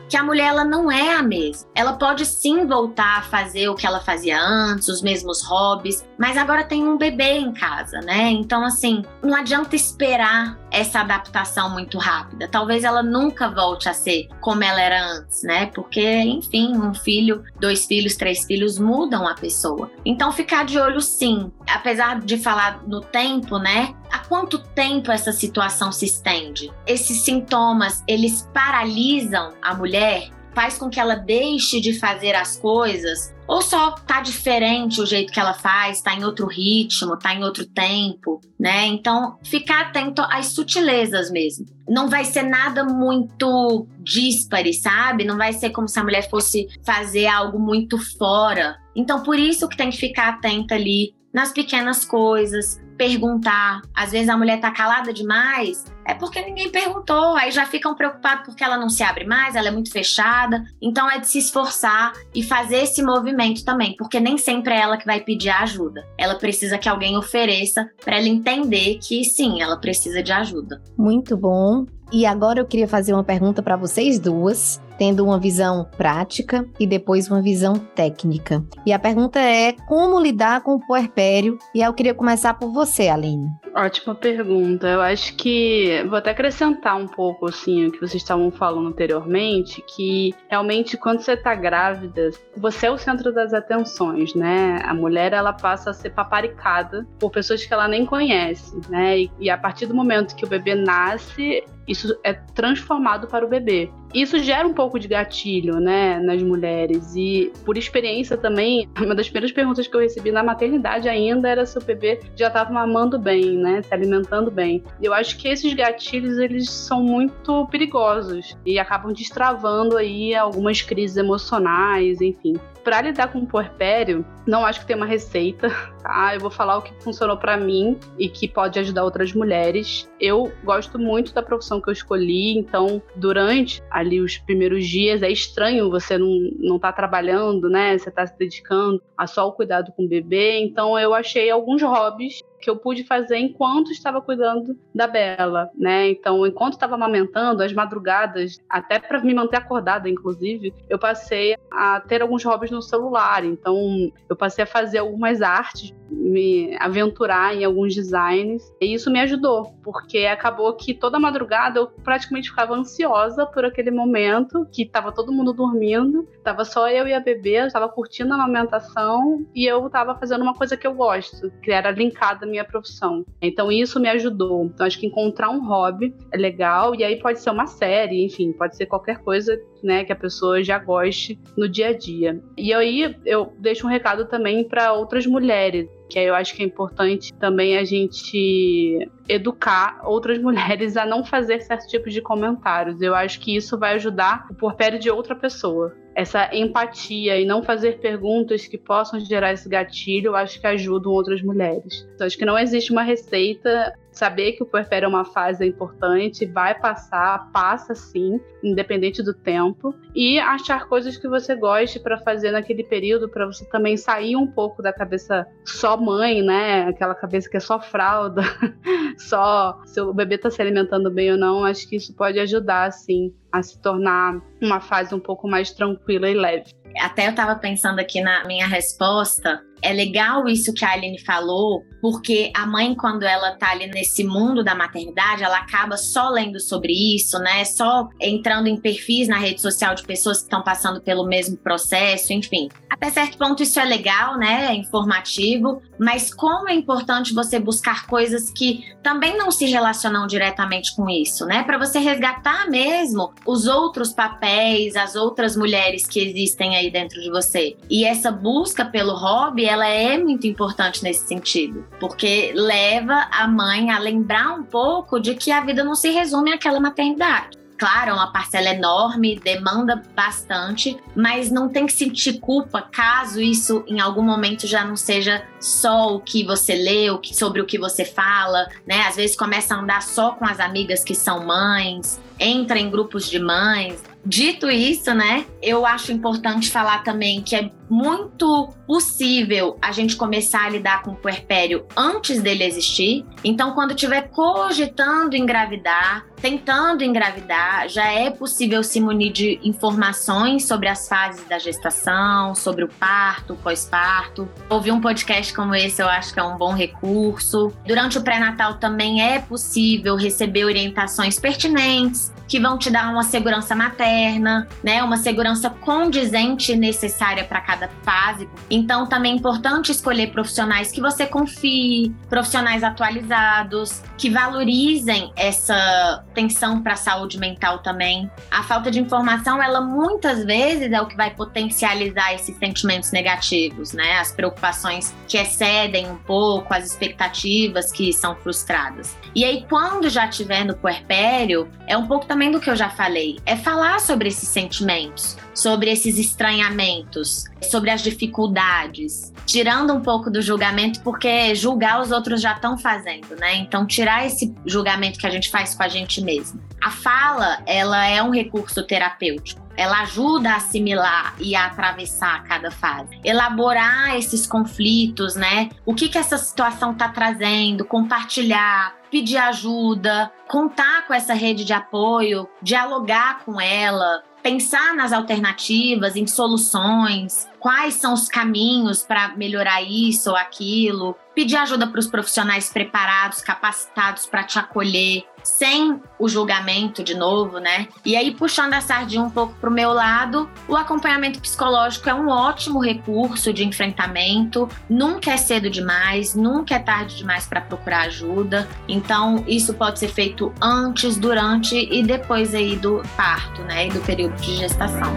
que a mulher ela não é a mesma. Ela pode sim voltar a fazer o que ela fazia antes, os mesmos hobbies, mas agora tem um bebê em casa, né? Então, assim, não adianta esperar essa adaptação muito rápida. Talvez ela nunca volte a ser como ela era antes, né? Porque, enfim, um filho, dois filhos, três filhos mudam a pessoa. Então, ficar de olho sim. Apesar de falar no tempo, né? A quanto tempo essa situação se estende? Esses sintomas, eles paralisam a mulher? Faz com que ela deixe de fazer as coisas? Ou só tá diferente o jeito que ela faz, tá em outro ritmo, tá em outro tempo, né? Então, ficar atento às sutilezas mesmo. Não vai ser nada muito díspare, sabe? Não vai ser como se a mulher fosse fazer algo muito fora. Então, por isso que tem que ficar atenta ali nas pequenas coisas, perguntar. Às vezes a mulher tá calada demais, é porque ninguém perguntou. Aí já ficam preocupados porque ela não se abre mais, ela é muito fechada. Então é de se esforçar e fazer esse movimento também, porque nem sempre é ela que vai pedir ajuda. Ela precisa que alguém ofereça para ela entender que sim, ela precisa de ajuda. Muito bom. E agora eu queria fazer uma pergunta para vocês duas, tendo uma visão prática e depois uma visão técnica. E a pergunta é: como lidar com o puerpério? E eu queria começar por você, Aline. Ótima pergunta. Eu acho que vou até acrescentar um pouco assim o que vocês estavam falando anteriormente, que realmente quando você está grávida, você é o centro das atenções, né? A mulher ela passa a ser paparicada por pessoas que ela nem conhece, né? E, e a partir do momento que o bebê nasce, isso é transformado para o bebê. Isso gera um pouco de gatilho, né, nas mulheres. E por experiência também, uma das primeiras perguntas que eu recebi na maternidade ainda era se o bebê já estava mamando bem, né, se alimentando bem. Eu acho que esses gatilhos eles são muito perigosos e acabam destravando aí algumas crises emocionais, enfim para lidar com o puerpério, não acho que tem uma receita, tá? Eu vou falar o que funcionou para mim e que pode ajudar outras mulheres. Eu gosto muito da profissão que eu escolhi, então durante ali os primeiros dias é estranho você não não tá trabalhando, né? Você tá se dedicando a só o cuidado com o bebê, então eu achei alguns hobbies que eu pude fazer enquanto estava cuidando da Bela, né? Então, enquanto estava amamentando, as madrugadas, até para me manter acordada, inclusive, eu passei a ter alguns hobbies no celular. Então, eu passei a fazer algumas artes, me aventurar em alguns designs, e isso me ajudou, porque acabou que toda madrugada eu praticamente ficava ansiosa por aquele momento que estava todo mundo dormindo, tava só eu e a bebê, estava curtindo a amamentação e eu estava fazendo uma coisa que eu gosto, que era linkada da minha profissão. Então isso me ajudou. Então acho que encontrar um hobby é legal e aí pode ser uma série, enfim, pode ser qualquer coisa, né, que a pessoa já goste no dia a dia. E aí eu deixo um recado também para outras mulheres que eu acho que é importante também a gente educar outras mulheres a não fazer certos tipos de comentários. Eu acho que isso vai ajudar o porpério de outra pessoa. Essa empatia e não fazer perguntas que possam gerar esse gatilho, eu acho que ajudam outras mulheres. Eu acho que não existe uma receita saber que o puerpério é uma fase importante, vai passar, passa sim, independente do tempo, e achar coisas que você goste para fazer naquele período, para você também sair um pouco da cabeça só mãe, né? Aquela cabeça que é só fralda, só se o bebê está se alimentando bem ou não. Acho que isso pode ajudar, assim, a se tornar uma fase um pouco mais tranquila e leve. Até eu estava pensando aqui na minha resposta, é legal isso que a Aline falou, porque a mãe, quando ela tá ali nesse mundo da maternidade, ela acaba só lendo sobre isso, né? Só entrando em perfis na rede social de pessoas que estão passando pelo mesmo processo, enfim. Até certo ponto isso é legal, né? É informativo, mas como é importante você buscar coisas que também não se relacionam diretamente com isso, né? Para você resgatar mesmo os outros papéis, as outras mulheres que existem aí dentro de você. E essa busca pelo hobby ela é muito importante nesse sentido, porque leva a mãe a lembrar um pouco de que a vida não se resume àquela maternidade. Claro, é uma parcela enorme, demanda bastante, mas não tem que sentir culpa caso isso em algum momento já não seja só o que você lê, sobre o que você fala, né? Às vezes começa a andar só com as amigas que são mães, entra em grupos de mães. Dito isso, né, eu acho importante falar também que é muito possível a gente começar a lidar com o puerpério antes dele existir. Então, quando estiver cogitando engravidar, tentando engravidar, já é possível se munir de informações sobre as fases da gestação, sobre o parto, o pós-parto. Ouvir um podcast como esse eu acho que é um bom recurso. Durante o pré-natal também é possível receber orientações pertinentes で。Que vão te dar uma segurança materna né? Uma segurança condizente e necessária para cada fase. Então, também é importante escolher profissionais que você confie, profissionais atualizados, que valorizem essa atenção para a saúde mental também. A falta de informação, ela muitas vezes é o que vai potencializar esses sentimentos negativos, né? As preocupações que excedem um pouco, as expectativas que são frustradas. E aí, quando já estiver no puerpério, é um pouco também do que eu já falei, é falar sobre esses sentimentos, sobre esses estranhamentos, sobre as dificuldades, tirando um pouco do julgamento, porque julgar os outros já estão fazendo, né? Então, tirar esse julgamento que a gente faz com a gente mesmo. A fala, ela é um recurso terapêutico. Ela ajuda a assimilar e a atravessar cada fase, elaborar esses conflitos, né? O que que essa situação está trazendo, compartilhar, pedir ajuda, contar com essa rede de apoio, dialogar com ela, pensar nas alternativas, em soluções, quais são os caminhos para melhorar isso ou aquilo, pedir ajuda para os profissionais preparados, capacitados para te acolher, sem o julgamento de novo, né? E aí, puxando a sardinha um pouco para o meu lado, o acompanhamento psicológico é um ótimo recurso de enfrentamento. Nunca é cedo demais, nunca é tarde demais para procurar ajuda. Então, isso pode ser feito antes, durante e depois aí do parto, né? E do período de gestação.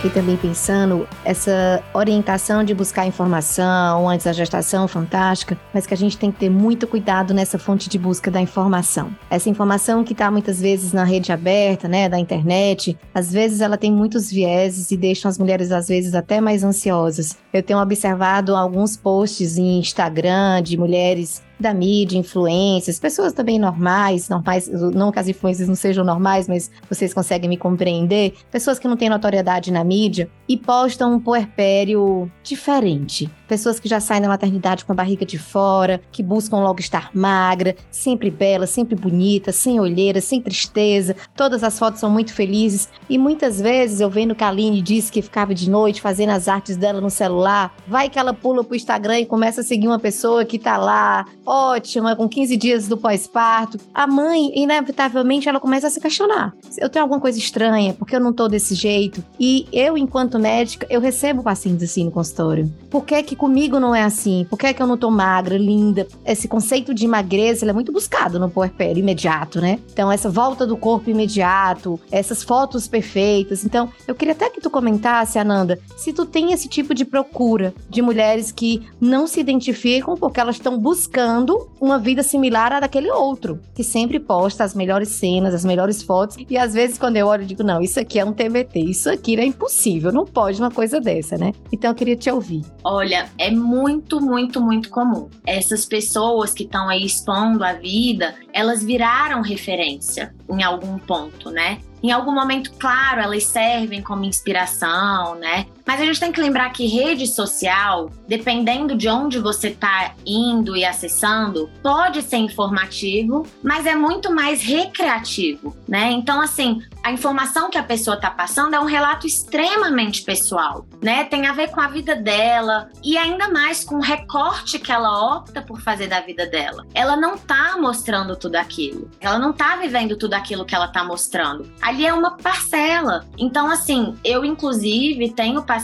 Fiquei também pensando essa orientação de buscar informação antes da gestação fantástica, mas que a gente tem que ter muito cuidado nessa fonte de busca da informação. Essa informação que está muitas vezes na rede aberta, né, da internet, às vezes ela tem muitos vieses e deixam as mulheres às vezes até mais ansiosas. Eu tenho observado alguns posts em Instagram de mulheres da mídia, influências, pessoas também normais, normais, não que as influências não sejam normais, mas vocês conseguem me compreender, pessoas que não têm notoriedade na mídia e postam um puerpério diferente. Pessoas que já saem da maternidade com a barriga de fora, que buscam logo estar magra, sempre bela, sempre bonita, sem olheira, sem tristeza. Todas as fotos são muito felizes e muitas vezes eu vendo que a Aline disse que ficava de noite fazendo as artes dela no celular. Vai que ela pula pro Instagram e começa a seguir uma pessoa que tá lá ótima, com 15 dias do pós-parto. A mãe, inevitavelmente, ela começa a se questionar. Eu tenho alguma coisa estranha, porque eu não tô desse jeito. E eu, enquanto médica, eu recebo pacientes assim no consultório. Por que que comigo não é assim? Por que que eu não tô magra, linda? Esse conceito de magreza, é muito buscado no puerpério imediato, né? Então, essa volta do corpo imediato, essas fotos perfeitas. Então, eu queria até que tu comentasse, Ananda, se tu tem esse tipo de procura de mulheres que não se identificam porque elas estão buscando uma vida similar à daquele outro, que sempre posta as melhores cenas, as melhores fotos. E às vezes, quando eu olho, eu digo: não, isso aqui é um TBT, isso aqui é impossível, não pode uma coisa dessa, né? Então eu queria te ouvir. Olha, é muito, muito, muito comum. Essas pessoas que estão aí expondo a vida, elas viraram referência em algum ponto, né? Em algum momento, claro, elas servem como inspiração, né? Mas a gente tem que lembrar que rede social, dependendo de onde você está indo e acessando, pode ser informativo, mas é muito mais recreativo, né? Então, assim, a informação que a pessoa está passando é um relato extremamente pessoal, né? Tem a ver com a vida dela e ainda mais com o recorte que ela opta por fazer da vida dela. Ela não está mostrando tudo aquilo. Ela não está vivendo tudo aquilo que ela está mostrando. Ali é uma parcela. Então, assim, eu inclusive tenho pacientes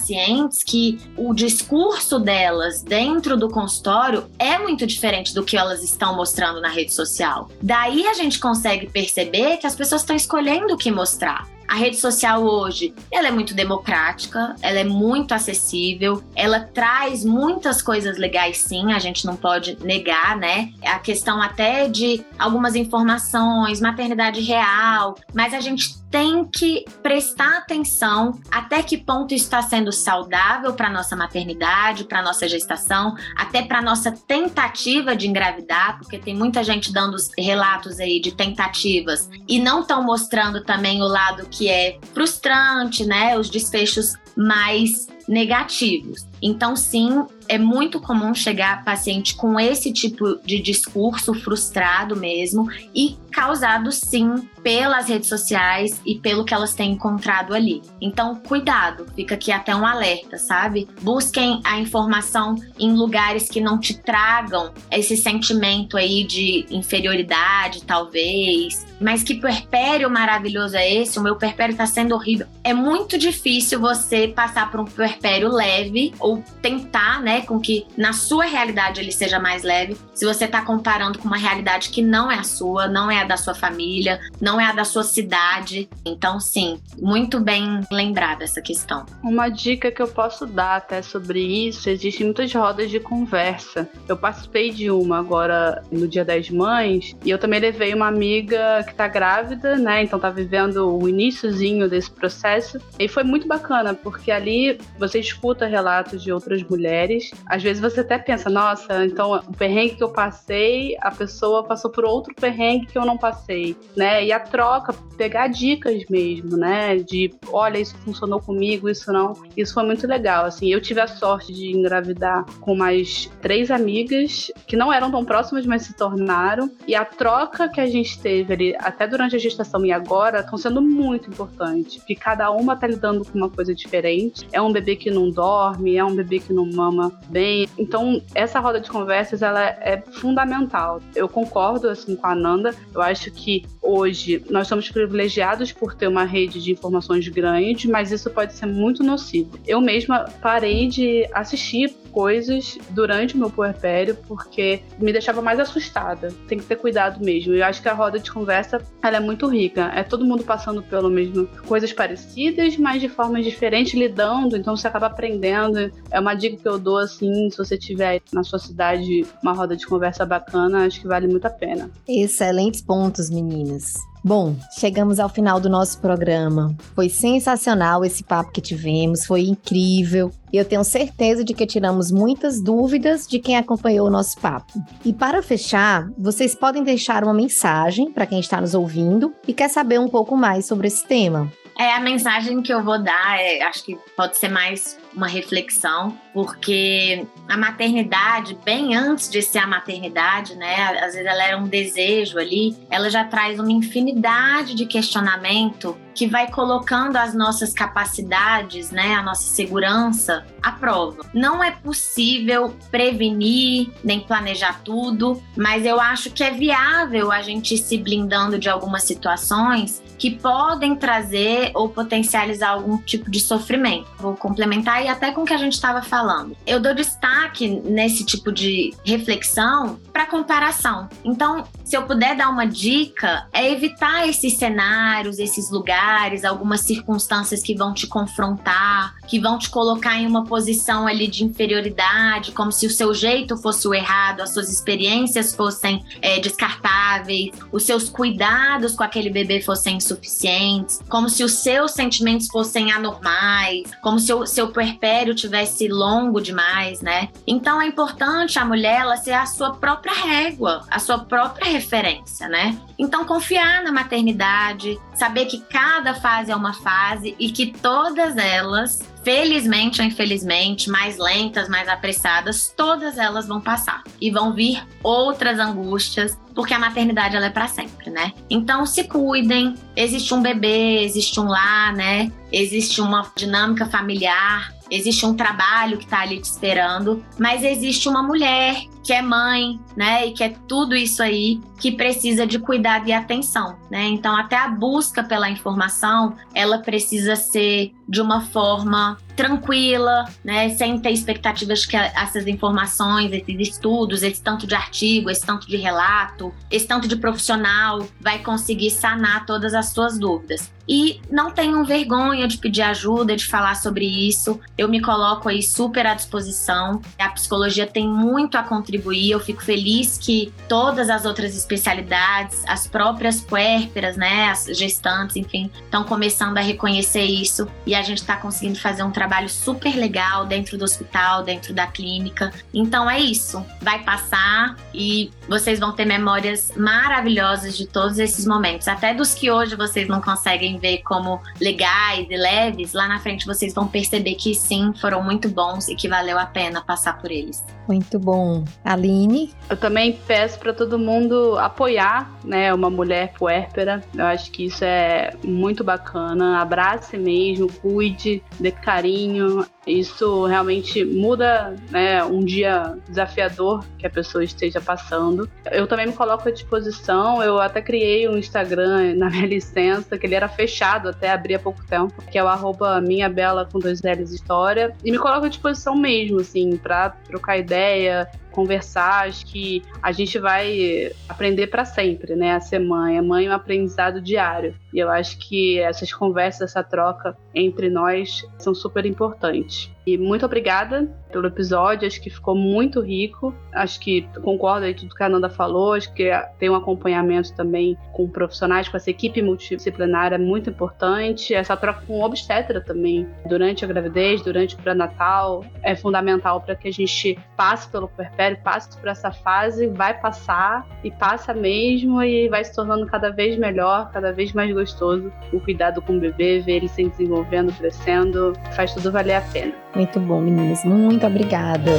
que o discurso delas dentro do consultório é muito diferente do que elas estão mostrando na rede social. Daí a gente consegue perceber que as pessoas estão escolhendo o que mostrar. A rede social hoje, ela é muito democrática, ela é muito acessível, ela traz muitas coisas legais sim, a gente não pode negar, né? A questão até de algumas informações, maternidade real, mas a gente tem que prestar atenção até que ponto está sendo saudável para nossa maternidade, para nossa gestação, até para nossa tentativa de engravidar, porque tem muita gente dando relatos aí de tentativas e não estão mostrando também o lado que é frustrante, né? Os desfechos mais negativos. Então, sim, é muito comum chegar paciente com esse tipo de discurso frustrado mesmo e causado sim pelas redes sociais e pelo que elas têm encontrado ali. Então, cuidado, fica aqui até um alerta, sabe? Busquem a informação em lugares que não te tragam esse sentimento aí de inferioridade, talvez, mas que puerpério maravilhoso é esse? O meu puerpério tá sendo horrível. É muito difícil você passar por um puerpério leve ou tentar, né, com que na sua realidade ele seja mais leve, se você tá comparando com uma realidade que não é a sua, não é a da sua família, não é a da sua cidade. Então, sim, muito bem lembrada essa questão. Uma dica que eu posso dar até sobre isso, existem muitas rodas de conversa. Eu participei de uma agora no Dia das Mães e eu também levei uma amiga que tá grávida, né? Então tá vivendo o iníciozinho desse processo. E foi muito bacana, porque ali você escuta relatos de outras mulheres. Às vezes você até pensa, nossa, então o perrengue que eu passei, a pessoa passou por outro perrengue que eu não passei, né? E a troca, pegar dicas mesmo, né? De olha, isso funcionou comigo, isso não. Isso foi muito legal. Assim, eu tive a sorte de engravidar com mais três amigas que não eram tão próximas, mas se tornaram. E a troca que a gente teve ali até durante a gestação e agora, estão sendo muito importantes. Porque cada uma está lidando com uma coisa diferente. É um bebê que não dorme, é um bebê que não mama bem. Então, essa roda de conversas, ela é fundamental. Eu concordo, assim, com a Nanda. Eu acho que hoje nós somos privilegiados por ter uma rede de informações grande, mas isso pode ser muito nocivo. Eu mesma parei de assistir coisas durante o meu puerpério porque me deixava mais assustada. Tem que ter cuidado mesmo. Eu acho que a roda de conversa ela é muito rica. É todo mundo passando pelo mesmo coisas parecidas, mas de formas diferentes lidando. Então você acaba aprendendo. É uma dica que eu dou assim, se você tiver na sua cidade uma roda de conversa bacana, acho que vale muito a pena. Excelentes pontos, meninas. Bom, chegamos ao final do nosso programa. Foi sensacional esse papo que tivemos, foi incrível. E eu tenho certeza de que tiramos muitas dúvidas de quem acompanhou o nosso papo. E para fechar, vocês podem deixar uma mensagem para quem está nos ouvindo e quer saber um pouco mais sobre esse tema. É, a mensagem que eu vou dar, é, acho que pode ser mais uma reflexão, porque a maternidade, bem antes de ser a maternidade, né, às vezes ela era um desejo ali, ela já traz uma infinidade de questionamento que vai colocando as nossas capacidades, né, a nossa segurança à prova. Não é possível prevenir nem planejar tudo, mas eu acho que é viável a gente ir se blindando de algumas situações que podem trazer ou potencializar algum tipo de sofrimento. Vou complementar e até com o que a gente estava falando. Eu dou destaque nesse tipo de reflexão para comparação. Então, se eu puder dar uma dica, é evitar esses cenários, esses lugares, algumas circunstâncias que vão te confrontar, que vão te colocar em uma posição ali de inferioridade, como se o seu jeito fosse o errado, as suas experiências fossem é, descartáveis, os seus cuidados com aquele bebê fossem insuficientes, como se os seus sentimentos fossem anormais, como se o seu puerpério tivesse longo demais, né? Então é importante a mulher ela ser a sua própria régua, a sua própria referência, né? Então confiar na maternidade, saber que cada fase é uma fase e que todas elas felizmente ou infelizmente, mais lentas, mais apressadas, todas elas vão passar e vão vir outras angústias, porque a maternidade ela é para sempre, né? Então se cuidem, existe um bebê, existe um lar, né? Existe uma dinâmica familiar, existe um trabalho que está ali te esperando, mas existe uma mulher que é mãe, né, e que é tudo isso aí que precisa de cuidado e atenção, né? Então até a busca pela informação, ela precisa ser de uma forma tranquila, né, sem ter expectativas que essas informações, esses estudos, esse tanto de artigo, esse tanto de relato, esse tanto de profissional vai conseguir sanar todas as suas dúvidas. E não tenham vergonha de pedir ajuda, de falar sobre isso. Eu me coloco aí super à disposição. A psicologia tem muito a contribuir contribuir. Eu fico feliz que todas as outras especialidades, as próprias puérperas, né, as gestantes, enfim, estão começando a reconhecer isso e a gente está conseguindo fazer um trabalho super legal dentro do hospital, dentro da clínica. Então é isso, vai passar e vocês vão ter memórias maravilhosas de todos esses momentos, até dos que hoje vocês não conseguem ver como legais e leves, lá na frente vocês vão perceber que sim, foram muito bons e que valeu a pena passar por eles. Muito bom. Aline? Eu também peço para todo mundo apoiar, né, uma mulher puérpera. Eu acho que isso é muito bacana. Abrace mesmo, cuide, dê carinho. Isso realmente muda, né, um dia desafiador que a pessoa esteja passando. Eu também me coloco à disposição. Eu até criei um Instagram na minha licença, que ele era fechado até abrir há pouco tempo, que é o arroba minha bela com dois L's história. E me coloco à disposição mesmo, assim, para trocar ideia, conversar, acho que a gente vai aprender para sempre, né? A ser mãe. A mãe é um aprendizado diário. E eu acho que essas conversas, essa troca entre nós são super importantes. E muito obrigada pelo episódio, acho que ficou muito rico. Acho que concordo aí tudo que a Ananda falou, acho que tem um acompanhamento também com profissionais, com essa equipe multidisciplinar é muito importante. Essa troca com obstetra também, durante a gravidez, durante o pré-natal, é fundamental para que a gente passe pelo puerpério, passe por essa fase, vai passar e passa mesmo e vai se tornando cada vez melhor, cada vez mais gostoso o cuidado com o bebê, ver ele se desenvolvendo, crescendo, faz tudo valer a pena. Muito bom, meninas. Muito obrigada.